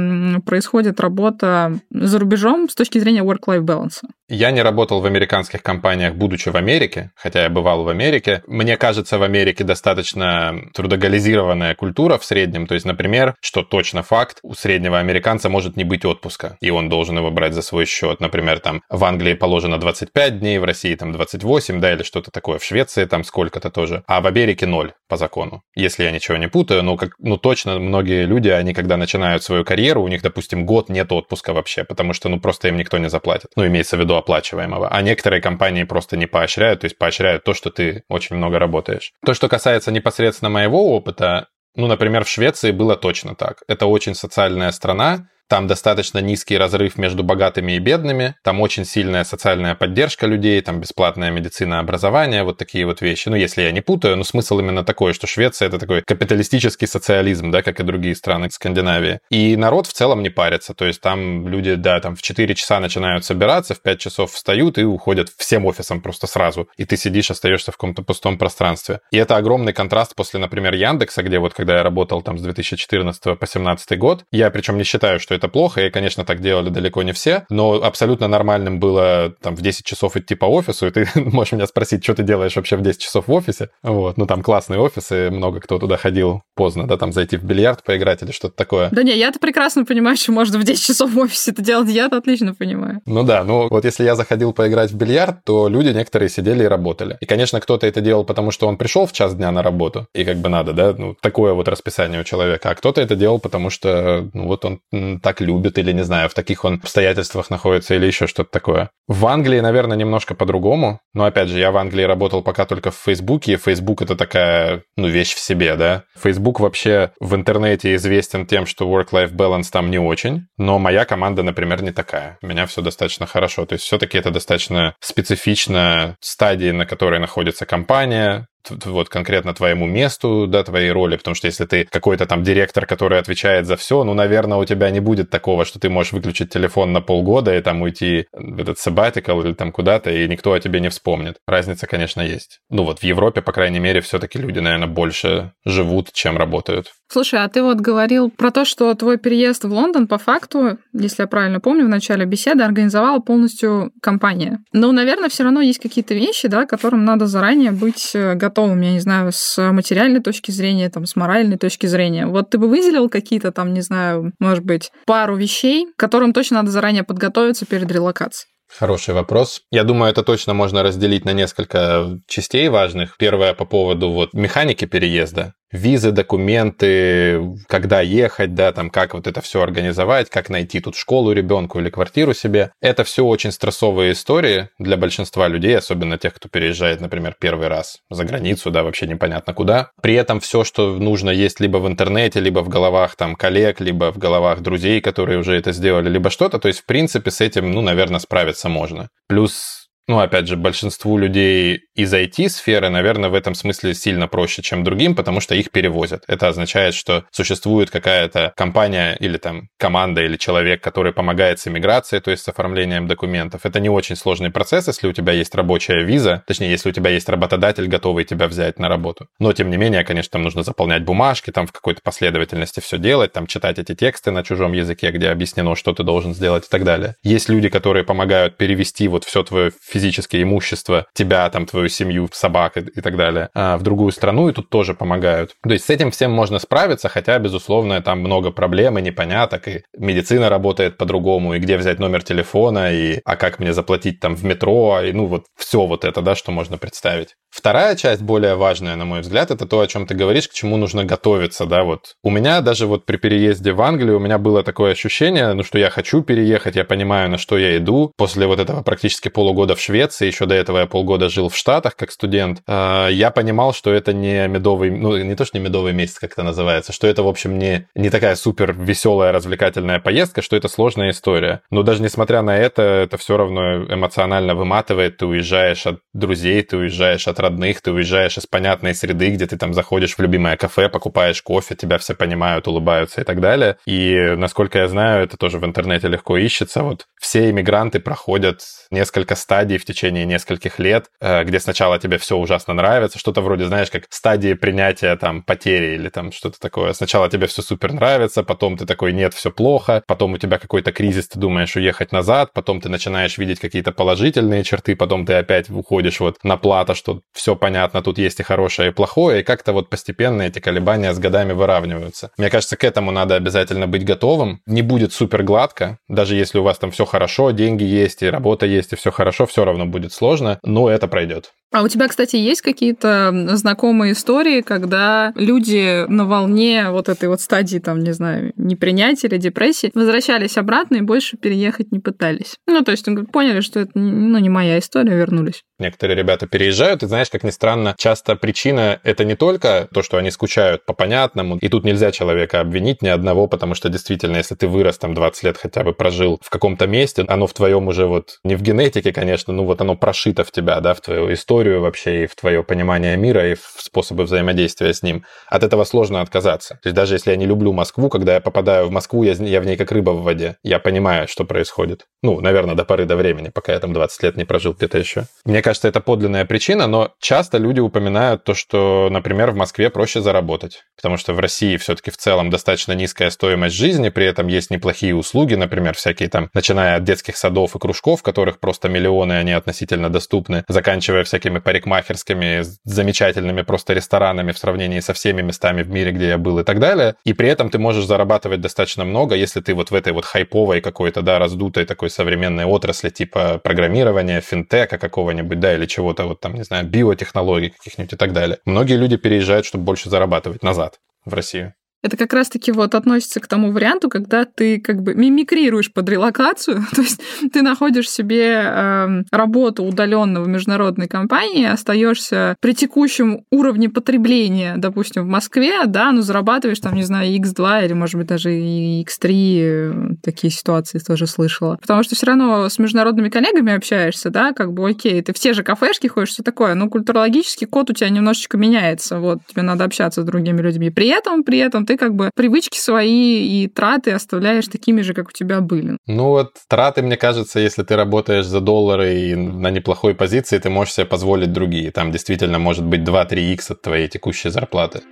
происходит работа за рубежом с точки зрения work-life balance? Я не работал в американских компаниях, будучи в Америке, хотя я бывал в Америке. Мне кажется, в Америке достаточно трудоголизированная культура в среднем. То есть, например, что точно факт, у среднего американца может не быть отпуска, и он должен его брать за свой счет. Например, там в Англии положено 25 дней, в России там 28, да, или что-то такое. В Швеции там сколько-то тоже. А в Америке ноль по закону. Если я ничего не путаю, ну, как, ну точно многие люди, они когда начинают свою карьеру, у них, допустим, год нет отпуска вообще, потому что, ну, просто им никто не заплатит. Ну, имеется в виду оплачиваемого. А некоторые компании просто не поощряют, то есть поощряют то, что ты очень много работаешь. То, что касается непосредственно моего опыта, ну, например, в Швеции было точно так. Это очень социальная страна, там достаточно низкий разрыв между богатыми и бедными, там очень сильная социальная поддержка людей, там бесплатная медицина, образование, вот такие вот вещи. Ну, если я не путаю, но смысл именно такой, что Швеция это такой капиталистический социализм, да, как и другие страны Скандинавии. И народ в целом не парится, то есть там люди, да, там в 4 часа начинают собираться, в 5 часов встают и уходят всем офисом просто сразу. И ты сидишь, остаешься в каком-то пустом пространстве. И это огромный контраст после, например, Яндекса, где вот когда я работал там с 2014 по 2017 год, я причем не считаю, что что это плохо, и, конечно, так делали далеко не все, но абсолютно нормальным было там в 10 часов идти по офису, и ты можешь меня спросить, что ты делаешь вообще в 10 часов в офисе. Вот, ну там классные офисы, много кто туда ходил поздно, да, там зайти в бильярд поиграть или что-то такое. Да не, я-то прекрасно понимаю, что можно в 10 часов в офисе это делать, я-то отлично понимаю. Ну да, ну вот если я заходил поиграть в бильярд, то люди некоторые сидели и работали. И, конечно, кто-то это делал, потому что он пришел в час дня на работу, и как бы надо, да, ну, такое вот расписание у человека. А кто-то это делал, потому что, ну, вот он так любит, или, не знаю, в таких он обстоятельствах находится, или еще что-то такое. В Англии, наверное, немножко по-другому, но, опять же, я в Англии работал пока только в Фейсбуке, и Facebook это такая, ну, вещь в себе, да. Facebook вообще в интернете известен тем, что work-life balance там не очень, но моя команда, например, не такая. У меня все достаточно хорошо, то есть все-таки это достаточно специфично стадии, на которой находится компания, вот конкретно твоему месту, да, твоей роли, потому что если ты какой-то там директор, который отвечает за все, ну, наверное, у тебя не будет такого, что ты можешь выключить телефон на полгода и там уйти в этот sabbatical или там куда-то, и никто о тебе не вспомнит. Разница, конечно, есть. Ну, вот в Европе, по крайней мере, все-таки люди, наверное, больше живут, чем работают. Слушай, а ты вот говорил про то, что твой переезд в Лондон, по факту, если я правильно помню, в начале беседы организовала полностью компания. Но, наверное, все равно есть какие-то вещи, да, которым надо заранее быть готовым готовым, я не знаю, с материальной точки зрения, там, с моральной точки зрения. Вот ты бы выделил какие-то там, не знаю, может быть, пару вещей, к которым точно надо заранее подготовиться перед релокацией? Хороший вопрос. Я думаю, это точно можно разделить на несколько частей важных. Первое по поводу вот механики переезда визы, документы, когда ехать, да, там, как вот это все организовать, как найти тут школу ребенку или квартиру себе. Это все очень стрессовые истории для большинства людей, особенно тех, кто переезжает, например, первый раз за границу, да, вообще непонятно куда. При этом все, что нужно, есть либо в интернете, либо в головах там коллег, либо в головах друзей, которые уже это сделали, либо что-то. То есть, в принципе, с этим, ну, наверное, справиться можно. Плюс ну, опять же, большинству людей из IT-сферы, наверное, в этом смысле сильно проще, чем другим, потому что их перевозят. Это означает, что существует какая-то компания или там команда или человек, который помогает с иммиграцией, то есть с оформлением документов. Это не очень сложный процесс, если у тебя есть рабочая виза, точнее, если у тебя есть работодатель, готовый тебя взять на работу. Но, тем не менее, конечно, там нужно заполнять бумажки, там в какой-то последовательности все делать, там читать эти тексты на чужом языке, где объяснено, что ты должен сделать и так далее. Есть люди, которые помогают перевести вот все твое физическое имущество, тебя, там, твою семью, собак и, и так далее, а, в другую страну, и тут тоже помогают. То есть с этим всем можно справиться, хотя, безусловно, там много проблем и непоняток, и медицина работает по-другому, и где взять номер телефона, и а как мне заплатить там в метро, и ну вот все вот это, да, что можно представить. Вторая часть, более важная, на мой взгляд, это то, о чем ты говоришь, к чему нужно готовиться, да, вот. У меня даже вот при переезде в Англию у меня было такое ощущение, ну, что я хочу переехать, я понимаю, на что я иду. После вот этого практически полугода в Швеции, еще до этого я полгода жил в Штатах как студент, а, я понимал, что это не медовый, ну, не то, что не медовый месяц, как это называется, что это, в общем, не, не такая супер веселая, развлекательная поездка, что это сложная история. Но даже несмотря на это, это все равно эмоционально выматывает, ты уезжаешь от друзей, ты уезжаешь от родных, ты уезжаешь из понятной среды, где ты там заходишь в любимое кафе, покупаешь кофе, тебя все понимают, улыбаются и так далее. И, насколько я знаю, это тоже в интернете легко ищется. Вот все иммигранты проходят несколько стадий в течение нескольких лет, э, где сначала тебе все ужасно нравится, что-то вроде, знаешь, как стадии принятия там потери или там что-то такое. Сначала тебе все супер нравится, потом ты такой, нет, все плохо, потом у тебя какой-то кризис, ты думаешь уехать назад, потом ты начинаешь видеть какие-то положительные черты, потом ты опять уходишь вот на плата, что все понятно, тут есть и хорошее, и плохое, и как-то вот постепенно эти колебания с годами выравниваются. Мне кажется, к этому надо обязательно быть готовым. Не будет супер гладко, даже если у вас там все хорошо, деньги есть, и работа есть, и все хорошо, все равно будет сложно, но это пройдет. А у тебя, кстати, есть какие-то знакомые истории, когда люди на волне вот этой вот стадии, там, не знаю, непринятия или депрессии, возвращались обратно и больше переехать не пытались? Ну, то есть поняли, что это ну, не моя история, вернулись. Некоторые ребята переезжают, и знаешь, как ни странно, часто причина это не только то, что они скучают по понятному, и тут нельзя человека обвинить ни одного, потому что действительно, если ты вырос там 20 лет хотя бы прожил в каком-то месте, оно в твоем уже вот не в генетике, конечно, ну вот оно прошито в тебя, да, в твою историю, историю вообще и в твое понимание мира, и в способы взаимодействия с ним. От этого сложно отказаться. То есть даже если я не люблю Москву, когда я попадаю в Москву, я, я в ней как рыба в воде. Я понимаю, что происходит. Ну, наверное, до поры до времени, пока я там 20 лет не прожил где-то еще. Мне кажется, это подлинная причина, но часто люди упоминают то, что, например, в Москве проще заработать. Потому что в России все-таки в целом достаточно низкая стоимость жизни, при этом есть неплохие услуги, например, всякие там, начиная от детских садов и кружков, которых просто миллионы, они относительно доступны, заканчивая всякими парикмахерскими, замечательными просто ресторанами в сравнении со всеми местами в мире, где я был и так далее. И при этом ты можешь зарабатывать достаточно много, если ты вот в этой вот хайповой какой-то, да, раздутой такой современной отрасли типа программирования, финтека какого-нибудь, да, или чего-то вот там, не знаю, биотехнологий каких-нибудь и так далее. Многие люди переезжают, чтобы больше зарабатывать назад в Россию. Это как раз-таки вот относится к тому варианту, когда ты как бы мимикрируешь под релокацию, то есть ты находишь себе э, работу удаленно в международной компании, остаешься при текущем уровне потребления, допустим, в Москве, да, но зарабатываешь там, не знаю, X2 или, может быть, даже и X3, такие ситуации тоже слышала. Потому что все равно с международными коллегами общаешься, да, как бы окей, ты все же кафешки ходишь, все такое, но культурологический код у тебя немножечко меняется, вот, тебе надо общаться с другими людьми. При этом, при этом ты ты как бы привычки свои и траты оставляешь такими же, как у тебя были. Ну вот траты, мне кажется, если ты работаешь за доллары и на неплохой позиции, ты можешь себе позволить другие. Там действительно может быть 2-3 х от твоей текущей зарплаты.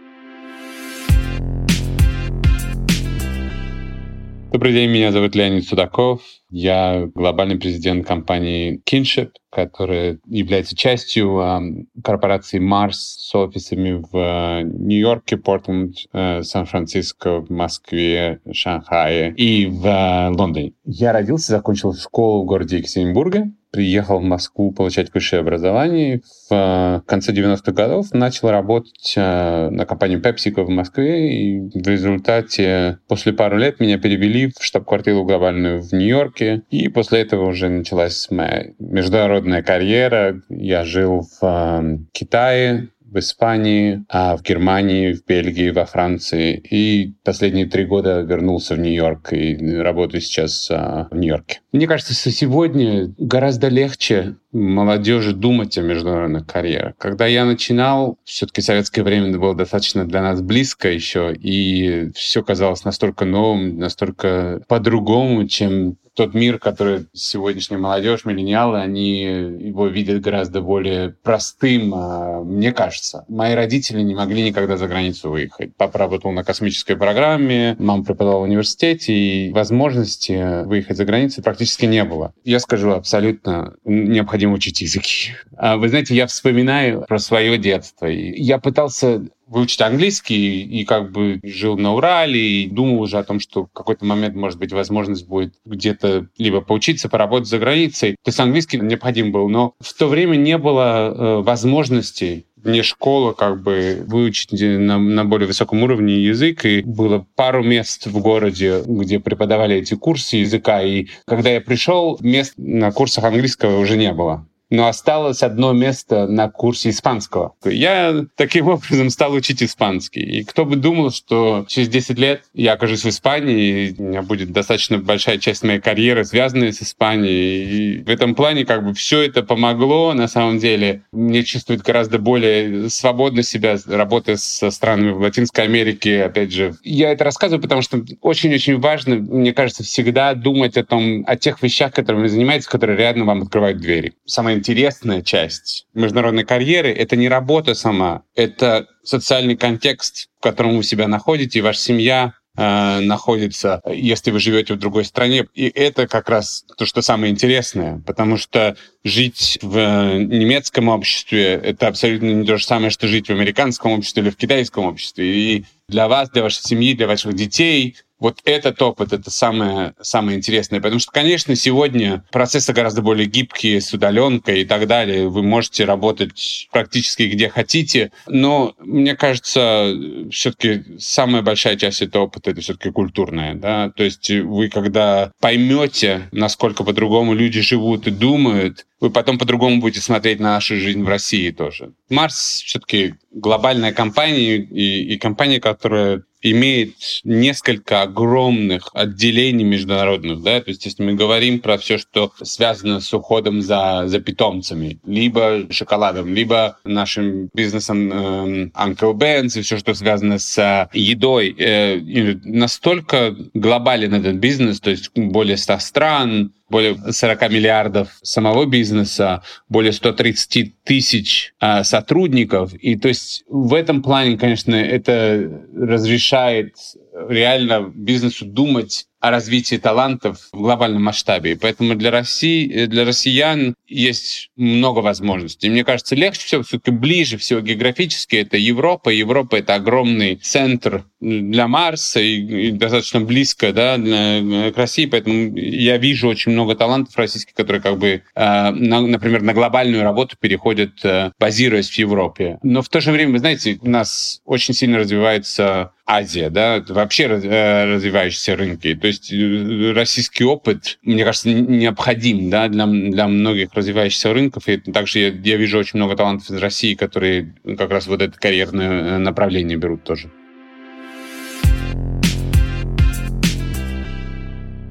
Добрый день, меня зовут Леонид Судаков. Я глобальный президент компании Kinship, которая является частью э, корпорации Mars с офисами в э, Нью-Йорке, Портленд, э, Сан-Франциско, в Москве, Шанхае и в э, Лондоне. Я родился, закончил школу в городе Екатеринбурге, приехал в Москву получать высшее образование. В э, конце 90-х годов начал работать э, на компанию PepsiCo в Москве. И в результате после пару лет меня перевели в штаб-квартиру глобальную в Нью-Йорке. И после этого уже началась моя международная карьера. Я жил в э, Китае, в Испании, а в Германии, в Бельгии, во Франции. И последние три года вернулся в Нью-Йорк и работаю сейчас а, в Нью-Йорке. Мне кажется, что сегодня гораздо легче молодежи думать о международных карьерах. Когда я начинал, все-таки советское время было достаточно для нас близко еще, и все казалось настолько новым, настолько по-другому, чем тот мир, который сегодняшняя молодежь, миллениалы, они его видят гораздо более простым, а, мне кажется. Мои родители не могли никогда за границу выехать. Папа работал на космической программе, мама преподавала в университете, и возможности выехать за границу практически не было. Я скажу, абсолютно необходимо учить языки. А вы знаете, я вспоминаю про свое детство. Я пытался выучить английский и как бы жил на Урале и думал уже о том, что в какой-то момент, может быть, возможность будет где-то либо поучиться, поработать за границей. То есть английский необходим был, но в то время не было э, возможности вне школы как бы выучить на, на более высоком уровне язык. И было пару мест в городе, где преподавали эти курсы языка. И когда я пришел, мест на курсах английского уже не было но осталось одно место на курсе испанского. Я таким образом стал учить испанский. И кто бы думал, что через 10 лет я окажусь в Испании, и у меня будет достаточно большая часть моей карьеры, связанная с Испанией. И в этом плане как бы все это помогло. На самом деле мне чувствует гораздо более свободно себя, работая со странами в Латинской Америке, опять же. Я это рассказываю, потому что очень-очень важно, мне кажется, всегда думать о том, о тех вещах, которыми вы занимаетесь, которые реально вам открывают двери. Самое интересная часть международной карьеры — это не работа сама, это социальный контекст, в котором вы себя находите, и ваша семья э, находится, если вы живете в другой стране. И это как раз то, что самое интересное, потому что жить в немецком обществе — это абсолютно не то же самое, что жить в американском обществе или в китайском обществе. И для вас, для вашей семьи, для ваших детей вот этот опыт — это самое, самое интересное. Потому что, конечно, сегодня процессы гораздо более гибкие, с удаленкой и так далее. Вы можете работать практически где хотите. Но, мне кажется, все-таки самая большая часть этого опыта — это все-таки культурная. Да? То есть вы, когда поймете, насколько по-другому люди живут и думают, вы потом по-другому будете смотреть на нашу жизнь в России тоже. Марс все-таки глобальная компания и, и компания, которая имеет несколько огромных отделений международных, да, то есть если мы говорим про все, что связано с уходом за, за питомцами, либо шоколадом, либо нашим бизнесом э, Uncle Ben's и все, что связано с э, едой, э, настолько глобален этот бизнес, то есть более 100 стран, более 40 миллиардов самого бизнеса, более 130 тысяч э, сотрудников. И то есть в этом плане, конечно, это разрешает реально бизнесу думать о развитии талантов в глобальном масштабе. поэтому для России, для россиян есть много возможностей. Мне кажется, легче всего, все-таки ближе всего географически это Европа. Европа — это огромный центр для Марса и, и достаточно близко да, к России, поэтому я вижу очень много талантов российских, которые как бы, э, на, например, на глобальную работу переходят, э, базируясь в Европе. Но в то же время, вы знаете, у нас очень сильно развивается Азия, да, вообще э, развивающиеся рынки. То есть э, российский опыт, мне кажется, необходим да, для, для многих развивающихся рынков. И также я, я вижу очень много талантов из России, которые как раз вот это карьерное направление берут тоже.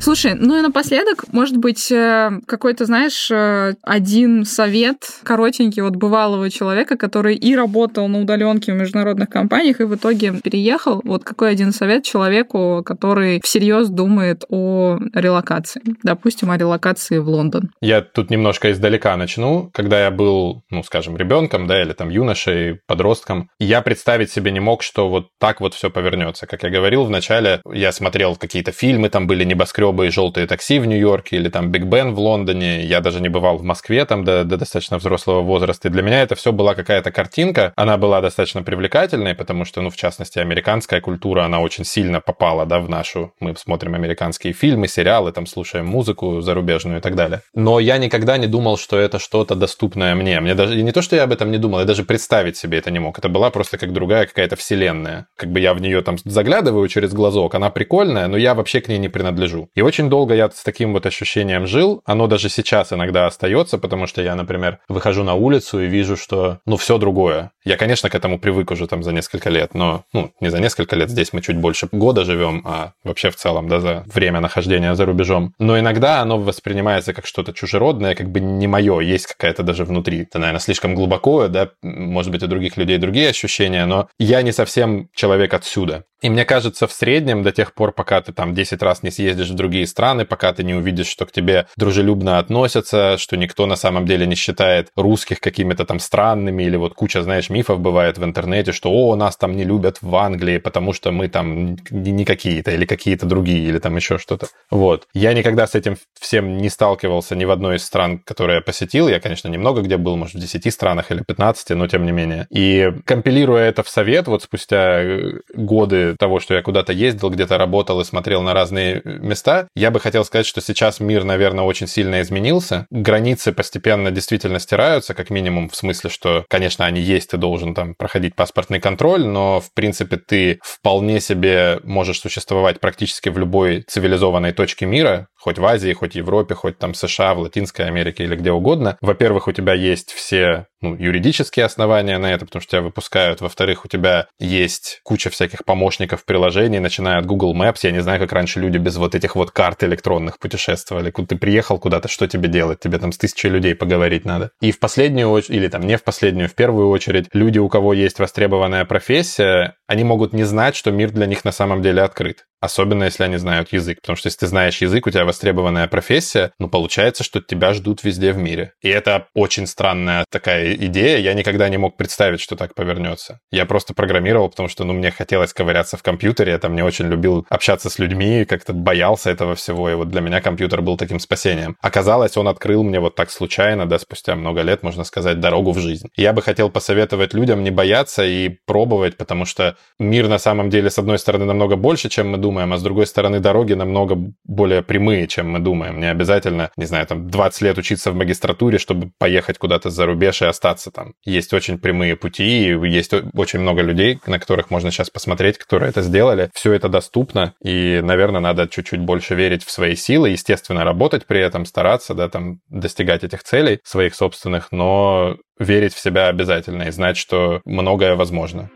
Слушай, ну и напоследок, может быть, э, какой-то, знаешь, э, один совет коротенький от бывалого человека, который и работал на удаленке в международных компаниях, и в итоге переехал. Вот какой один совет человеку, который всерьез думает о релокации? Допустим, о релокации в Лондон. Я тут немножко издалека начну. Когда я был, ну, скажем, ребенком, да, или там юношей, подростком, я представить себе не мог, что вот так вот все повернется. Как я говорил вначале, я смотрел какие-то фильмы, там были небоскребы, небоскребы и желтые такси в Нью-Йорке или там Биг Бен в Лондоне. Я даже не бывал в Москве там до, до достаточно взрослого возраста. И для меня это все была какая-то картинка. Она была достаточно привлекательной, потому что, ну, в частности, американская культура, она очень сильно попала, да, в нашу. Мы смотрим американские фильмы, сериалы, там слушаем музыку зарубежную и так далее. Но я никогда не думал, что это что-то доступное мне. Мне даже и не то, что я об этом не думал, я даже представить себе это не мог. Это была просто как другая какая-то вселенная. Как бы я в нее там заглядываю через глазок, она прикольная, но я вообще к ней не принадлежу. И очень долго я с таким вот ощущением жил. Оно даже сейчас иногда остается, потому что я, например, выхожу на улицу и вижу, что, ну, все другое. Я, конечно, к этому привык уже там за несколько лет, но, ну, не за несколько лет, здесь мы чуть больше года живем, а вообще в целом, да, за время нахождения за рубежом. Но иногда оно воспринимается как что-то чужеродное, как бы не мое, есть какая-то даже внутри. Это, наверное, слишком глубоко, да, может быть, у других людей другие ощущения, но я не совсем человек отсюда. И мне кажется, в среднем до тех пор, пока ты там 10 раз не съездишь в другие страны, пока ты не увидишь, что к тебе дружелюбно относятся, что никто на самом деле не считает русских какими-то там странными, или вот куча, знаешь, мифов бывает в интернете, что «О, нас там не любят в Англии, потому что мы там не какие-то, или какие-то другие, или там еще что-то». Вот. Я никогда с этим всем не сталкивался ни в одной из стран, которые я посетил. Я, конечно, немного где был, может, в 10 странах или 15, но тем не менее. И компилируя это в совет, вот спустя э, годы того, что я куда-то ездил, где-то работал и смотрел на разные места, я бы хотел сказать, что сейчас мир, наверное, очень сильно изменился. Границы постепенно действительно стираются, как минимум в смысле, что, конечно, они есть, ты должен там проходить паспортный контроль, но, в принципе, ты вполне себе можешь существовать практически в любой цивилизованной точке мира, хоть в Азии, хоть в Европе, хоть там США, в Латинской Америке или где угодно. Во-первых, у тебя есть все ну, юридические основания на это, потому что тебя выпускают. Во-вторых, у тебя есть куча всяких помощников приложений, начиная от Google Maps. Я не знаю, как раньше люди без вот этих вот карт электронных путешествовали. Куда ты приехал куда-то, что тебе делать? Тебе там с тысячей людей поговорить надо. И в последнюю очередь, или там не в последнюю, в первую очередь, люди, у кого есть востребованная профессия, они могут не знать, что мир для них на самом деле открыт. Особенно, если они знают язык. Потому что если ты знаешь язык, у тебя востребованная профессия, ну, получается, что тебя ждут везде в мире. И это очень странная такая идея. Я никогда не мог представить, что так повернется. Я просто программировал, потому что, ну, мне хотелось ковыряться в компьютере. Я там не очень любил общаться с людьми, как-то боялся этого всего. И вот для меня компьютер был таким спасением. Оказалось, он открыл мне вот так случайно, да, спустя много лет, можно сказать, дорогу в жизнь. Я бы хотел посоветовать людям не бояться и пробовать, потому что мир на самом деле, с одной стороны, намного больше, чем мы думаем, думаем, а с другой стороны дороги намного более прямые, чем мы думаем. Не обязательно, не знаю, там 20 лет учиться в магистратуре, чтобы поехать куда-то за рубеж и остаться там. Есть очень прямые пути, и есть очень много людей, на которых можно сейчас посмотреть, которые это сделали. Все это доступно, и, наверное, надо чуть-чуть больше верить в свои силы, естественно, работать при этом, стараться, да, там, достигать этих целей своих собственных, но верить в себя обязательно и знать, что многое возможно.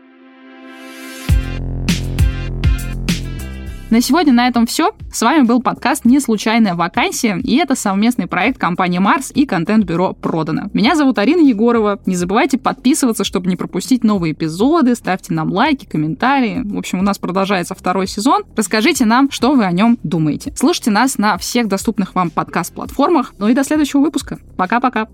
На сегодня на этом все. С вами был подкаст «Не случайная вакансия», и это совместный проект компании «Марс» и контент-бюро «Продано». Меня зовут Арина Егорова. Не забывайте подписываться, чтобы не пропустить новые эпизоды, ставьте нам лайки, комментарии. В общем, у нас продолжается второй сезон. Расскажите нам, что вы о нем думаете. Слушайте нас на всех доступных вам подкаст-платформах. Ну и до следующего выпуска. Пока-пока.